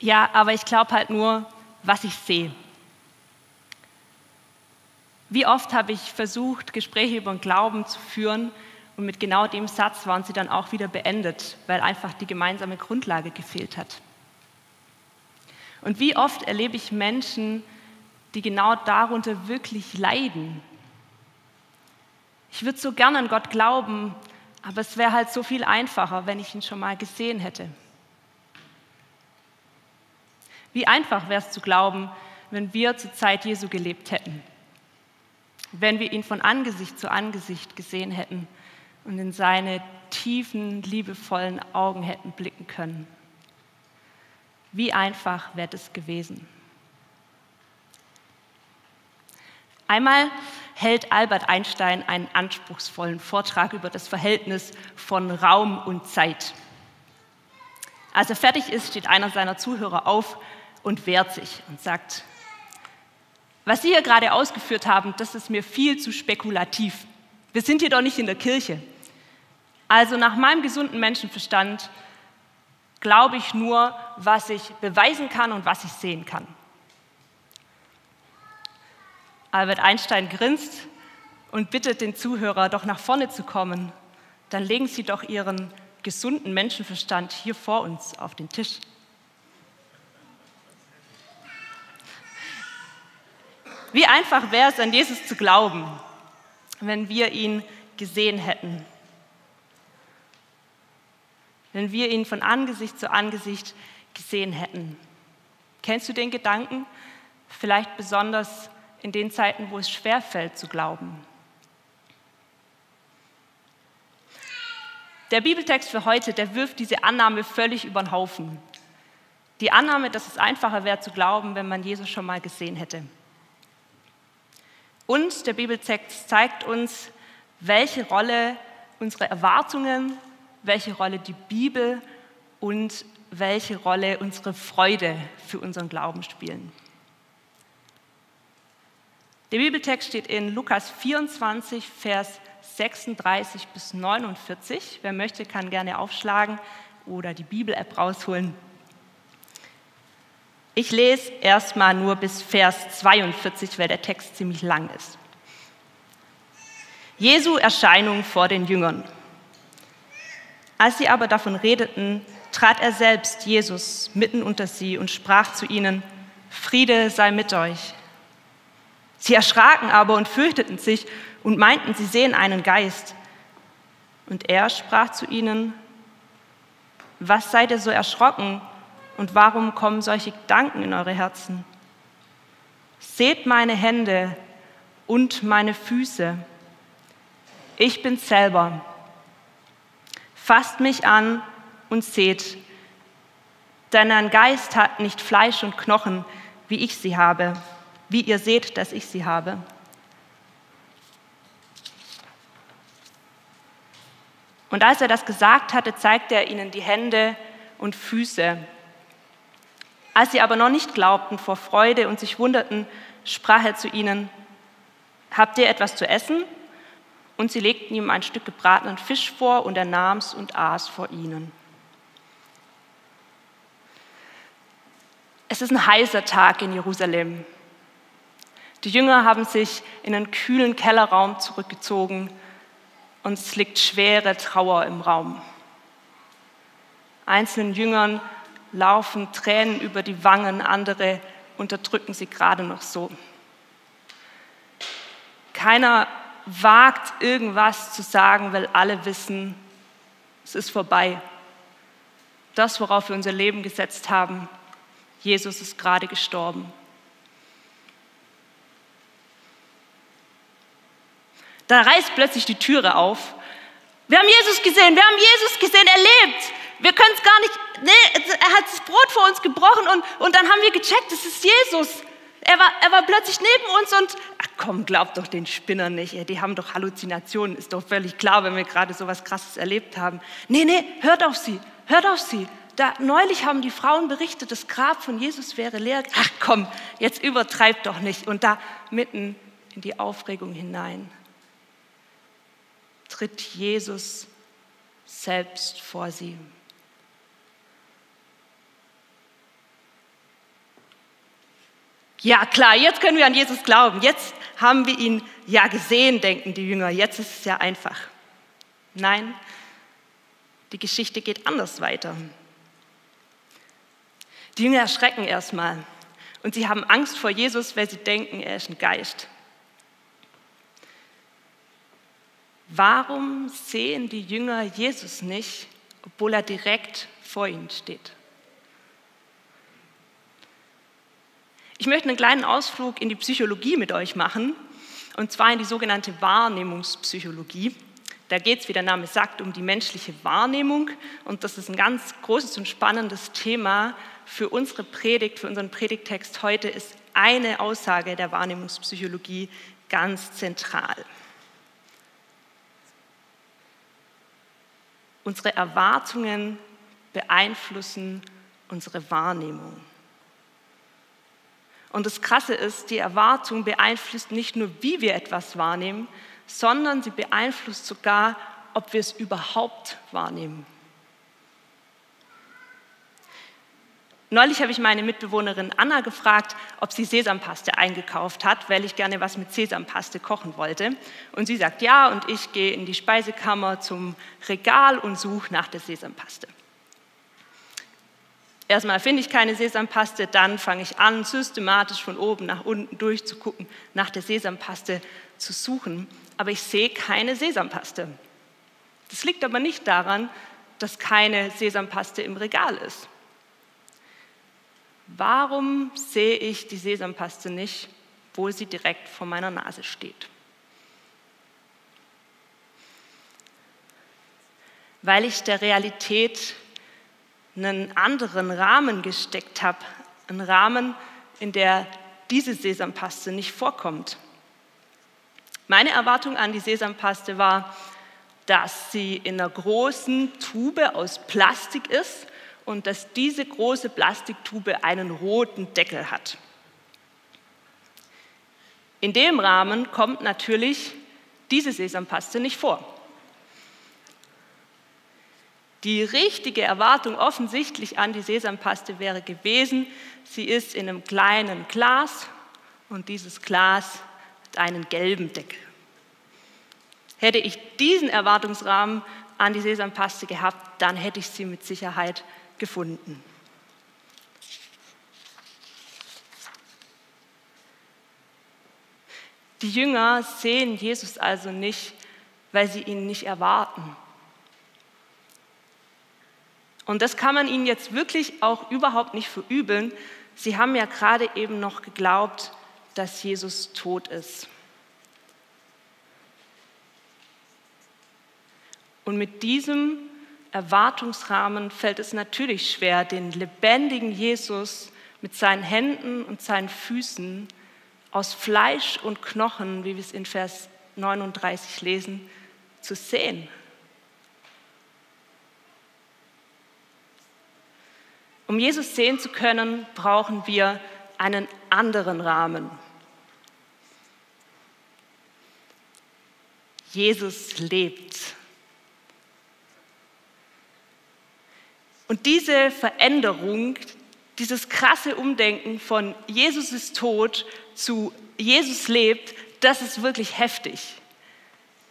Ja, aber ich glaube halt nur, was ich sehe. Wie oft habe ich versucht, Gespräche über den Glauben zu führen und mit genau dem Satz waren sie dann auch wieder beendet, weil einfach die gemeinsame Grundlage gefehlt hat. Und wie oft erlebe ich Menschen, die genau darunter wirklich leiden. Ich würde so gerne an Gott glauben, aber es wäre halt so viel einfacher, wenn ich ihn schon mal gesehen hätte. Wie einfach wäre es zu glauben, wenn wir zur Zeit Jesu gelebt hätten, wenn wir ihn von Angesicht zu Angesicht gesehen hätten und in seine tiefen, liebevollen Augen hätten blicken können. Wie einfach wäre es gewesen. Einmal hält Albert Einstein einen anspruchsvollen Vortrag über das Verhältnis von Raum und Zeit. Als er fertig ist, steht einer seiner Zuhörer auf und wehrt sich und sagt, was Sie hier gerade ausgeführt haben, das ist mir viel zu spekulativ. Wir sind hier doch nicht in der Kirche. Also nach meinem gesunden Menschenverstand glaube ich nur, was ich beweisen kann und was ich sehen kann. Albert Einstein grinst und bittet den Zuhörer, doch nach vorne zu kommen. Dann legen Sie doch Ihren gesunden Menschenverstand hier vor uns auf den Tisch. Wie einfach wäre es, an Jesus zu glauben, wenn wir ihn gesehen hätten, wenn wir ihn von Angesicht zu Angesicht gesehen hätten. Kennst du den Gedanken? Vielleicht besonders in den Zeiten, wo es schwerfällt zu glauben. Der Bibeltext für heute, der wirft diese Annahme völlig über den Haufen. Die Annahme, dass es einfacher wäre zu glauben, wenn man Jesus schon mal gesehen hätte. Und der Bibeltext zeigt uns, welche Rolle unsere Erwartungen, welche Rolle die Bibel und welche Rolle unsere Freude für unseren Glauben spielen. Der Bibeltext steht in Lukas 24, Vers 36 bis 49. Wer möchte, kann gerne aufschlagen oder die Bibel-App rausholen. Ich lese erstmal nur bis Vers 42, weil der Text ziemlich lang ist. Jesu Erscheinung vor den Jüngern. Als sie aber davon redeten, trat er selbst, Jesus, mitten unter sie und sprach zu ihnen, Friede sei mit euch. Sie erschraken aber und fürchteten sich und meinten, sie sehen einen Geist. Und er sprach zu ihnen, was seid ihr so erschrocken und warum kommen solche Gedanken in eure Herzen? Seht meine Hände und meine Füße. Ich bin selber. Fasst mich an und seht, denn ein Geist hat nicht Fleisch und Knochen, wie ich sie habe wie ihr seht, dass ich sie habe. Und als er das gesagt hatte, zeigte er ihnen die Hände und Füße. Als sie aber noch nicht glaubten vor Freude und sich wunderten, sprach er zu ihnen, habt ihr etwas zu essen? Und sie legten ihm ein Stück gebratenen Fisch vor und er nahm's und aß vor ihnen. Es ist ein heißer Tag in Jerusalem. Die Jünger haben sich in einen kühlen Kellerraum zurückgezogen und es liegt schwere Trauer im Raum. Einzelnen Jüngern laufen Tränen über die Wangen, andere unterdrücken sie gerade noch so. Keiner wagt irgendwas zu sagen, weil alle wissen, es ist vorbei. Das, worauf wir unser Leben gesetzt haben, Jesus ist gerade gestorben. Da reißt plötzlich die Türe auf. Wir haben Jesus gesehen, wir haben Jesus gesehen, er lebt. Wir können es gar nicht, nee, er hat das Brot vor uns gebrochen und, und dann haben wir gecheckt, es ist Jesus. Er war, er war plötzlich neben uns und, ach komm, glaubt doch den Spinnern nicht, die haben doch Halluzinationen, ist doch völlig klar, wenn wir gerade so was Krasses erlebt haben. Nee, nee, hört auf sie, hört auf sie. Da, neulich haben die Frauen berichtet, das Grab von Jesus wäre leer. Ach komm, jetzt übertreibt doch nicht. Und da mitten in die Aufregung hinein tritt Jesus selbst vor sie. Ja klar, jetzt können wir an Jesus glauben. Jetzt haben wir ihn ja gesehen, denken die Jünger. Jetzt ist es ja einfach. Nein, die Geschichte geht anders weiter. Die Jünger erschrecken erstmal und sie haben Angst vor Jesus, weil sie denken, er ist ein Geist. Warum sehen die Jünger Jesus nicht, obwohl er direkt vor ihnen steht? Ich möchte einen kleinen Ausflug in die Psychologie mit euch machen, und zwar in die sogenannte Wahrnehmungspsychologie. Da geht es, wie der Name sagt, um die menschliche Wahrnehmung. Und das ist ein ganz großes und spannendes Thema für unsere Predigt, für unseren Predigtext heute ist eine Aussage der Wahrnehmungspsychologie ganz zentral. Unsere Erwartungen beeinflussen unsere Wahrnehmung. Und das Krasse ist, die Erwartung beeinflusst nicht nur, wie wir etwas wahrnehmen, sondern sie beeinflusst sogar, ob wir es überhaupt wahrnehmen. Neulich habe ich meine Mitbewohnerin Anna gefragt, ob sie Sesampaste eingekauft hat, weil ich gerne was mit Sesampaste kochen wollte. Und sie sagt ja, und ich gehe in die Speisekammer zum Regal und suche nach der Sesampaste. Erstmal finde ich keine Sesampaste, dann fange ich an, systematisch von oben nach unten durchzugucken, nach der Sesampaste zu suchen. Aber ich sehe keine Sesampaste. Das liegt aber nicht daran, dass keine Sesampaste im Regal ist. Warum sehe ich die Sesampaste nicht, wo sie direkt vor meiner Nase steht? Weil ich der Realität einen anderen Rahmen gesteckt habe, einen Rahmen, in der diese Sesampaste nicht vorkommt. Meine Erwartung an die Sesampaste war, dass sie in einer großen Tube aus Plastik ist und dass diese große Plastiktube einen roten Deckel hat. In dem Rahmen kommt natürlich diese Sesampaste nicht vor. Die richtige Erwartung offensichtlich an die Sesampaste wäre gewesen, sie ist in einem kleinen Glas und dieses Glas hat einen gelben Deckel. Hätte ich diesen Erwartungsrahmen an die Sesampaste gehabt, dann hätte ich sie mit Sicherheit gefunden. Die Jünger sehen Jesus also nicht, weil sie ihn nicht erwarten. Und das kann man ihnen jetzt wirklich auch überhaupt nicht verübeln. Sie haben ja gerade eben noch geglaubt, dass Jesus tot ist. Und mit diesem Erwartungsrahmen fällt es natürlich schwer, den lebendigen Jesus mit seinen Händen und seinen Füßen aus Fleisch und Knochen, wie wir es in Vers 39 lesen, zu sehen. Um Jesus sehen zu können, brauchen wir einen anderen Rahmen. Jesus lebt. Und diese Veränderung, dieses krasse Umdenken von Jesus ist tot zu Jesus lebt, das ist wirklich heftig.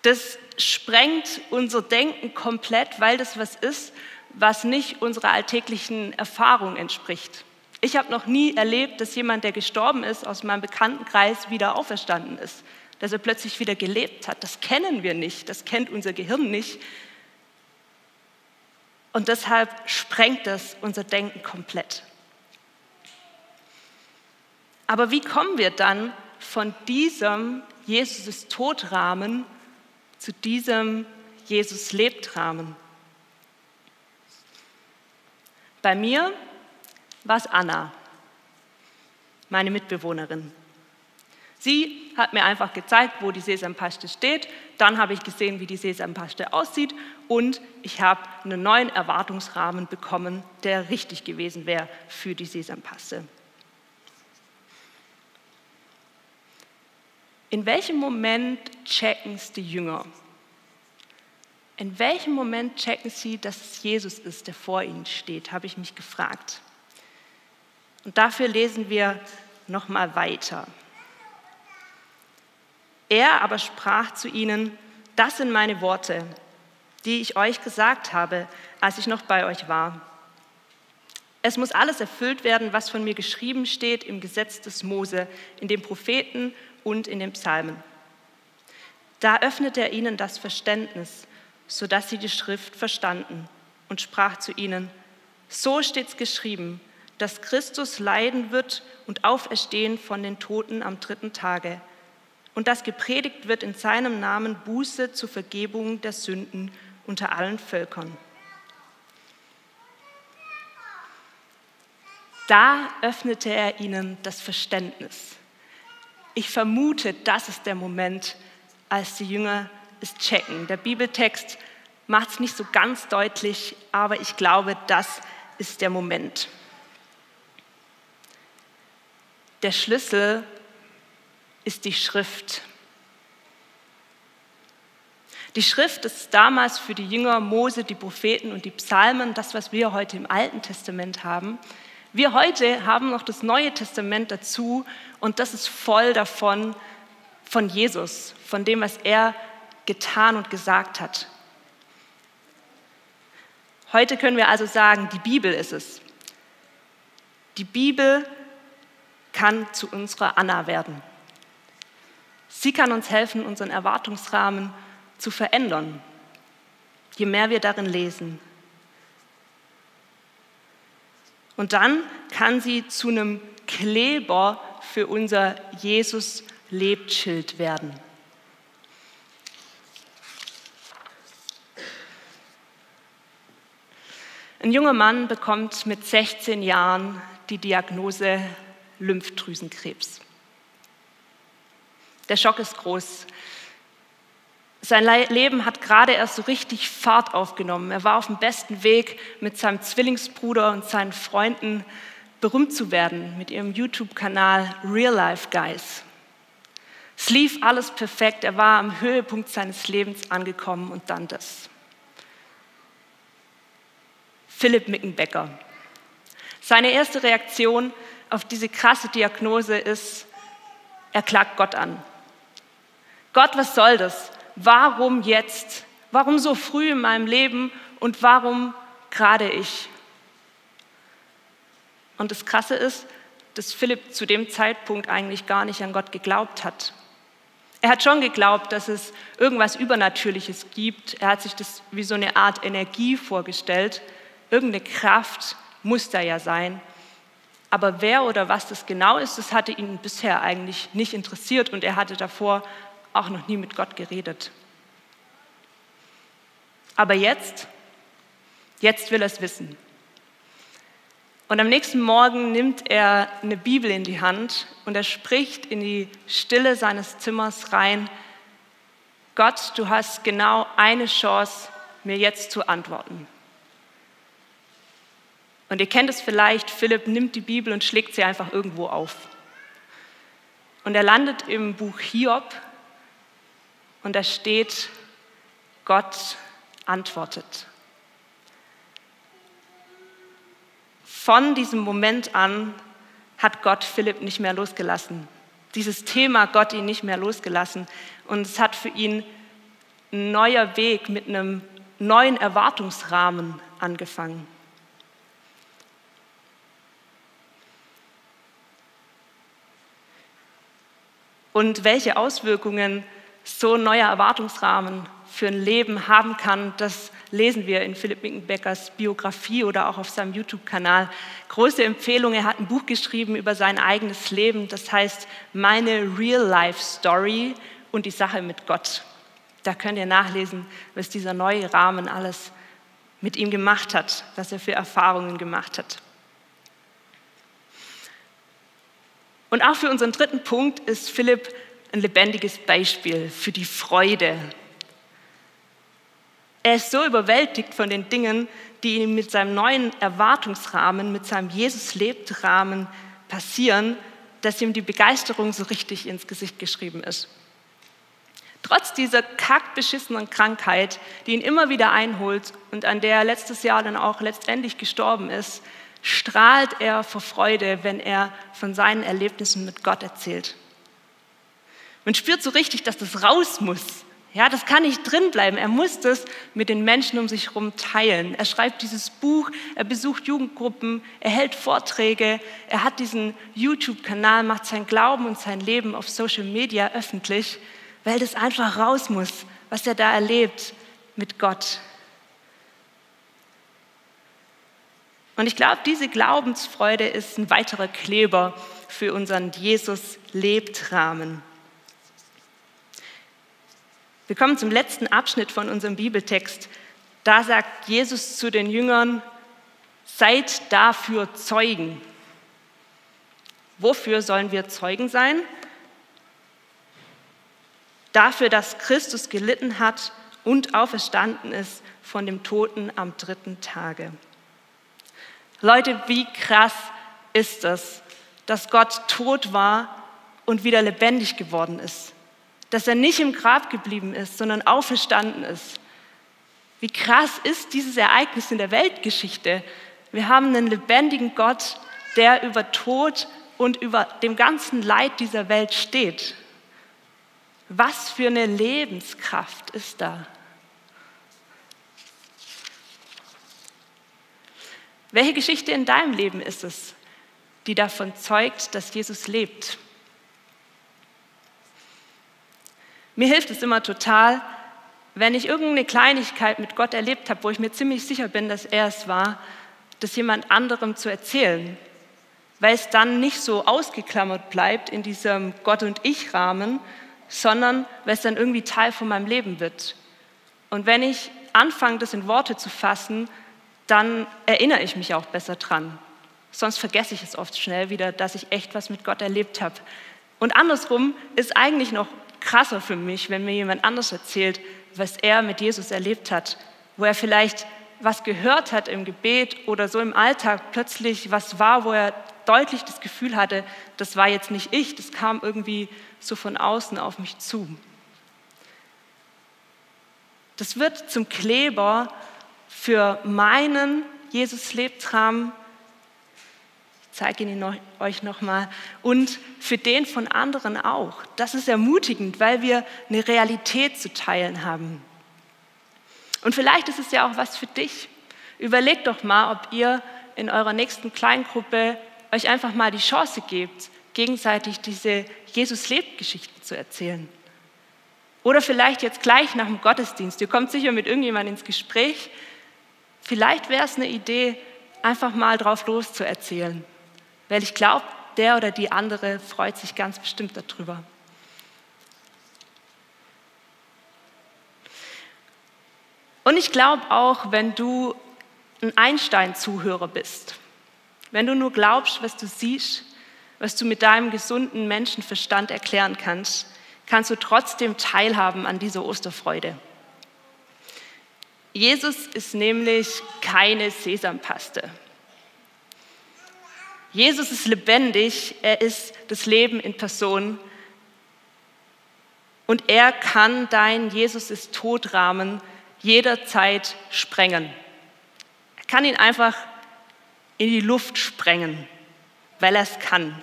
Das sprengt unser Denken komplett, weil das was ist, was nicht unserer alltäglichen Erfahrung entspricht. Ich habe noch nie erlebt, dass jemand, der gestorben ist, aus meinem Bekanntenkreis wieder auferstanden ist, dass er plötzlich wieder gelebt hat. Das kennen wir nicht, das kennt unser Gehirn nicht. Und deshalb sprengt es unser Denken komplett. Aber wie kommen wir dann von diesem Jesus ist Todrahmen zu diesem Jesus lebt Rahmen? Bei mir war es Anna, meine Mitbewohnerin. Sie hat mir einfach gezeigt, wo die Sesampaste steht. Dann habe ich gesehen, wie die Sesampaste aussieht und ich habe einen neuen Erwartungsrahmen bekommen, der richtig gewesen wäre für die Sesampaste. In welchem Moment checken es die Jünger? In welchem Moment checken sie, dass es Jesus ist, der vor ihnen steht, habe ich mich gefragt. Und dafür lesen wir noch mal weiter. Er aber sprach zu ihnen, das sind meine Worte, die ich euch gesagt habe, als ich noch bei euch war. Es muss alles erfüllt werden, was von mir geschrieben steht im Gesetz des Mose, in den Propheten und in den Psalmen. Da öffnete er ihnen das Verständnis, sodass sie die Schrift verstanden und sprach zu ihnen, so steht's geschrieben, dass Christus leiden wird und auferstehen von den Toten am dritten Tage und dass gepredigt wird in seinem Namen Buße zur Vergebung der Sünden unter allen Völkern. Da öffnete er ihnen das Verständnis. Ich vermute, das ist der Moment, als die Jünger es checken. Der Bibeltext macht es nicht so ganz deutlich, aber ich glaube, das ist der Moment. Der Schlüssel ist die Schrift. Die Schrift ist damals für die Jünger Mose, die Propheten und die Psalmen, das, was wir heute im Alten Testament haben. Wir heute haben noch das Neue Testament dazu und das ist voll davon, von Jesus, von dem, was er getan und gesagt hat. Heute können wir also sagen, die Bibel ist es. Die Bibel kann zu unserer Anna werden. Sie kann uns helfen, unseren Erwartungsrahmen zu verändern, je mehr wir darin lesen. Und dann kann sie zu einem Kleber für unser Jesus lebt Schild werden. Ein junger Mann bekommt mit 16 Jahren die Diagnose Lymphdrüsenkrebs. Der Schock ist groß. Sein Leben hat gerade erst so richtig Fahrt aufgenommen. Er war auf dem besten Weg, mit seinem Zwillingsbruder und seinen Freunden berühmt zu werden, mit ihrem YouTube-Kanal Real Life Guys. Es lief alles perfekt. Er war am Höhepunkt seines Lebens angekommen und dann das. Philipp Mickenbecker. Seine erste Reaktion auf diese krasse Diagnose ist, er klagt Gott an. Gott, was soll das? Warum jetzt? Warum so früh in meinem Leben und warum gerade ich? Und das Krasse ist, dass Philipp zu dem Zeitpunkt eigentlich gar nicht an Gott geglaubt hat. Er hat schon geglaubt, dass es irgendwas Übernatürliches gibt. Er hat sich das wie so eine Art Energie vorgestellt. Irgendeine Kraft muss da ja sein. Aber wer oder was das genau ist, das hatte ihn bisher eigentlich nicht interessiert und er hatte davor auch noch nie mit Gott geredet. Aber jetzt, jetzt will er es wissen. Und am nächsten Morgen nimmt er eine Bibel in die Hand und er spricht in die Stille seines Zimmers rein, Gott, du hast genau eine Chance, mir jetzt zu antworten. Und ihr kennt es vielleicht, Philipp nimmt die Bibel und schlägt sie einfach irgendwo auf. Und er landet im Buch Hiob und da steht, Gott antwortet. Von diesem Moment an hat Gott Philipp nicht mehr losgelassen. Dieses Thema Gott ihn nicht mehr losgelassen. Und es hat für ihn ein neuer Weg mit einem neuen Erwartungsrahmen angefangen. Und welche Auswirkungen so ein neuer Erwartungsrahmen für ein Leben haben kann, das lesen wir in Philipp Mickenbeckers Biografie oder auch auf seinem YouTube-Kanal. Große Empfehlung, er hat ein Buch geschrieben über sein eigenes Leben, das heißt Meine Real-Life-Story und die Sache mit Gott. Da könnt ihr nachlesen, was dieser neue Rahmen alles mit ihm gemacht hat, was er für Erfahrungen gemacht hat. Und auch für unseren dritten Punkt ist Philipp ein lebendiges Beispiel für die Freude, er ist so überwältigt von den Dingen, die ihm mit seinem neuen Erwartungsrahmen, mit seinem Jesus-lebt-Rahmen passieren, dass ihm die Begeisterung so richtig ins Gesicht geschrieben ist. Trotz dieser kackbeschissenen Krankheit, die ihn immer wieder einholt und an der er letztes Jahr dann auch letztendlich gestorben ist, strahlt er vor Freude, wenn er von seinen Erlebnissen mit Gott erzählt. Man spürt so richtig, dass das raus muss. Ja, das kann nicht drin bleiben. Er muss das mit den Menschen um sich herum teilen. Er schreibt dieses Buch, er besucht Jugendgruppen, er hält Vorträge, er hat diesen YouTube-Kanal, macht sein Glauben und sein Leben auf Social Media öffentlich, weil das einfach raus muss, was er da erlebt mit Gott. Und ich glaube, diese Glaubensfreude ist ein weiterer Kleber für unseren Jesus-Lebt-Rahmen. Wir kommen zum letzten Abschnitt von unserem Bibeltext. Da sagt Jesus zu den Jüngern, seid dafür Zeugen. Wofür sollen wir Zeugen sein? Dafür, dass Christus gelitten hat und auferstanden ist von dem Toten am dritten Tage. Leute, wie krass ist es, dass Gott tot war und wieder lebendig geworden ist dass er nicht im Grab geblieben ist, sondern auferstanden ist. Wie krass ist dieses Ereignis in der Weltgeschichte? Wir haben einen lebendigen Gott, der über Tod und über dem ganzen Leid dieser Welt steht. Was für eine Lebenskraft ist da? Welche Geschichte in deinem Leben ist es, die davon zeugt, dass Jesus lebt? Mir hilft es immer total, wenn ich irgendeine Kleinigkeit mit Gott erlebt habe, wo ich mir ziemlich sicher bin, dass er es war, das jemand anderem zu erzählen, weil es dann nicht so ausgeklammert bleibt in diesem Gott und ich Rahmen, sondern weil es dann irgendwie Teil von meinem Leben wird. Und wenn ich anfange, das in Worte zu fassen, dann erinnere ich mich auch besser dran. Sonst vergesse ich es oft schnell wieder, dass ich echt was mit Gott erlebt habe. Und andersrum ist eigentlich noch krasser für mich, wenn mir jemand anders erzählt, was er mit Jesus erlebt hat, wo er vielleicht was gehört hat im Gebet oder so im Alltag plötzlich was war, wo er deutlich das Gefühl hatte, das war jetzt nicht ich, das kam irgendwie so von außen auf mich zu. Das wird zum Kleber für meinen Jesus-Lebtrahmen zeige ihn euch nochmal, und für den von anderen auch. Das ist ermutigend, weil wir eine Realität zu teilen haben. Und vielleicht ist es ja auch was für dich. Überlegt doch mal, ob ihr in eurer nächsten Kleingruppe euch einfach mal die Chance gebt, gegenseitig diese Jesus-Lebt-Geschichten zu erzählen. Oder vielleicht jetzt gleich nach dem Gottesdienst. Ihr kommt sicher mit irgendjemandem ins Gespräch. Vielleicht wäre es eine Idee, einfach mal drauf loszuerzählen. Weil ich glaube, der oder die andere freut sich ganz bestimmt darüber. Und ich glaube auch, wenn du ein Einstein-Zuhörer bist, wenn du nur glaubst, was du siehst, was du mit deinem gesunden Menschenverstand erklären kannst, kannst du trotzdem teilhaben an dieser Osterfreude. Jesus ist nämlich keine Sesampaste. Jesus ist lebendig, er ist das Leben in Person und er kann dein Jesus ist Todrahmen jederzeit sprengen. Er kann ihn einfach in die Luft sprengen, weil er es kann.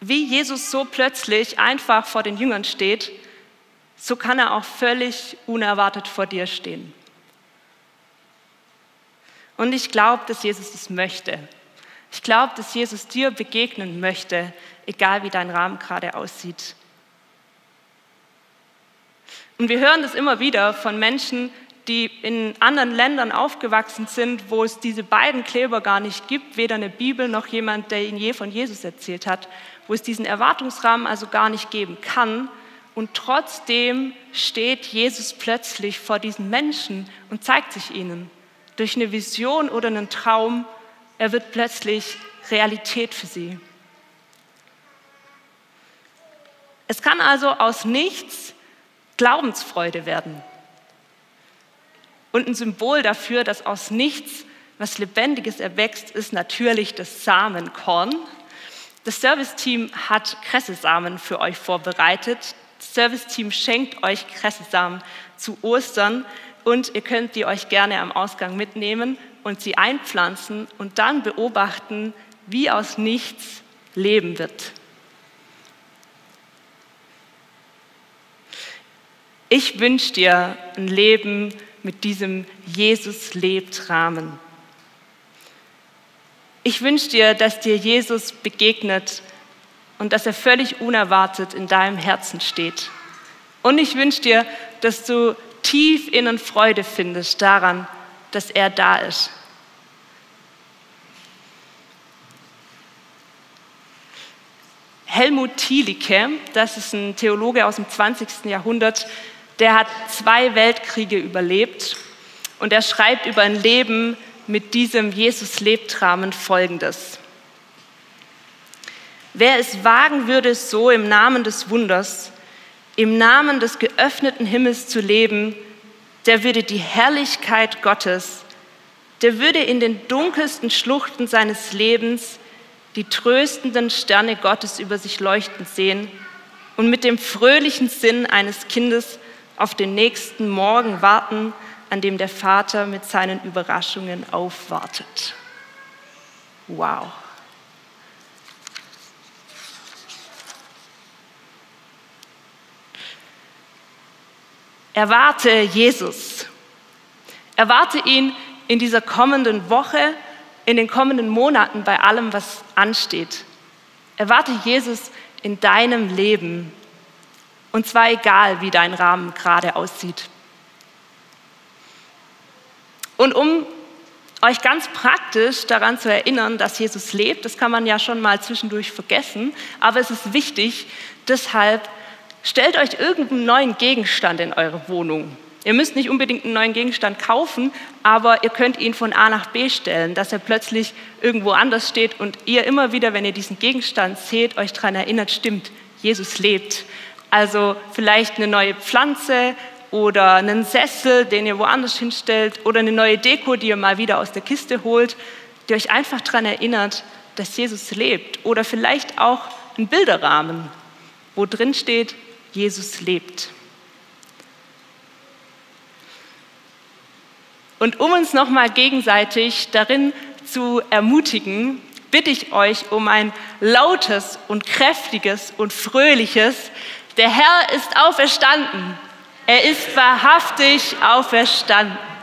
Wie Jesus so plötzlich einfach vor den Jüngern steht, so kann er auch völlig unerwartet vor dir stehen. Und ich glaube, dass Jesus es möchte. Ich glaube, dass Jesus dir begegnen möchte, egal wie dein Rahmen gerade aussieht. Und wir hören das immer wieder von Menschen, die in anderen Ländern aufgewachsen sind, wo es diese beiden Kleber gar nicht gibt, weder eine Bibel noch jemand, der ihnen je von Jesus erzählt hat, wo es diesen Erwartungsrahmen also gar nicht geben kann. Und trotzdem steht Jesus plötzlich vor diesen Menschen und zeigt sich ihnen durch eine Vision oder einen Traum, er wird plötzlich Realität für sie. Es kann also aus nichts Glaubensfreude werden. Und ein Symbol dafür, dass aus nichts was Lebendiges erwächst, ist natürlich das Samenkorn. Das Serviceteam hat Kressesamen für euch vorbereitet. Serviceteam schenkt euch Kressesamen zu Ostern und ihr könnt die euch gerne am Ausgang mitnehmen und sie einpflanzen und dann beobachten, wie aus nichts Leben wird. Ich wünsche dir ein Leben mit diesem Jesus lebt Rahmen. Ich wünsche dir, dass dir Jesus begegnet und dass er völlig unerwartet in deinem Herzen steht. Und ich wünsche dir, dass du tief innen Freude findest daran, dass er da ist. Helmut Thielicke, das ist ein Theologe aus dem 20. Jahrhundert, der hat zwei Weltkriege überlebt und er schreibt über ein Leben mit diesem Jesus lebt Rahmen folgendes. Wer es wagen würde, so im Namen des Wunders, im Namen des geöffneten Himmels zu leben, der würde die Herrlichkeit Gottes, der würde in den dunkelsten Schluchten seines Lebens die tröstenden Sterne Gottes über sich leuchten sehen und mit dem fröhlichen Sinn eines Kindes auf den nächsten Morgen warten, an dem der Vater mit seinen Überraschungen aufwartet. Wow. Erwarte Jesus. Erwarte ihn in dieser kommenden Woche, in den kommenden Monaten bei allem, was ansteht. Erwarte Jesus in deinem Leben. Und zwar egal, wie dein Rahmen gerade aussieht. Und um euch ganz praktisch daran zu erinnern, dass Jesus lebt, das kann man ja schon mal zwischendurch vergessen, aber es ist wichtig, deshalb stellt euch irgendeinen neuen Gegenstand in eure Wohnung. Ihr müsst nicht unbedingt einen neuen Gegenstand kaufen, aber ihr könnt ihn von A nach B stellen, dass er plötzlich irgendwo anders steht und ihr immer wieder, wenn ihr diesen Gegenstand seht, euch daran erinnert, stimmt, Jesus lebt. Also vielleicht eine neue Pflanze oder einen Sessel, den ihr woanders hinstellt oder eine neue Deko, die ihr mal wieder aus der Kiste holt, die euch einfach daran erinnert, dass Jesus lebt. Oder vielleicht auch ein Bilderrahmen, wo drin steht, Jesus lebt. Und um uns nochmal gegenseitig darin zu ermutigen, bitte ich euch um ein lautes und kräftiges und fröhliches, der Herr ist auferstanden. Er ist wahrhaftig auferstanden.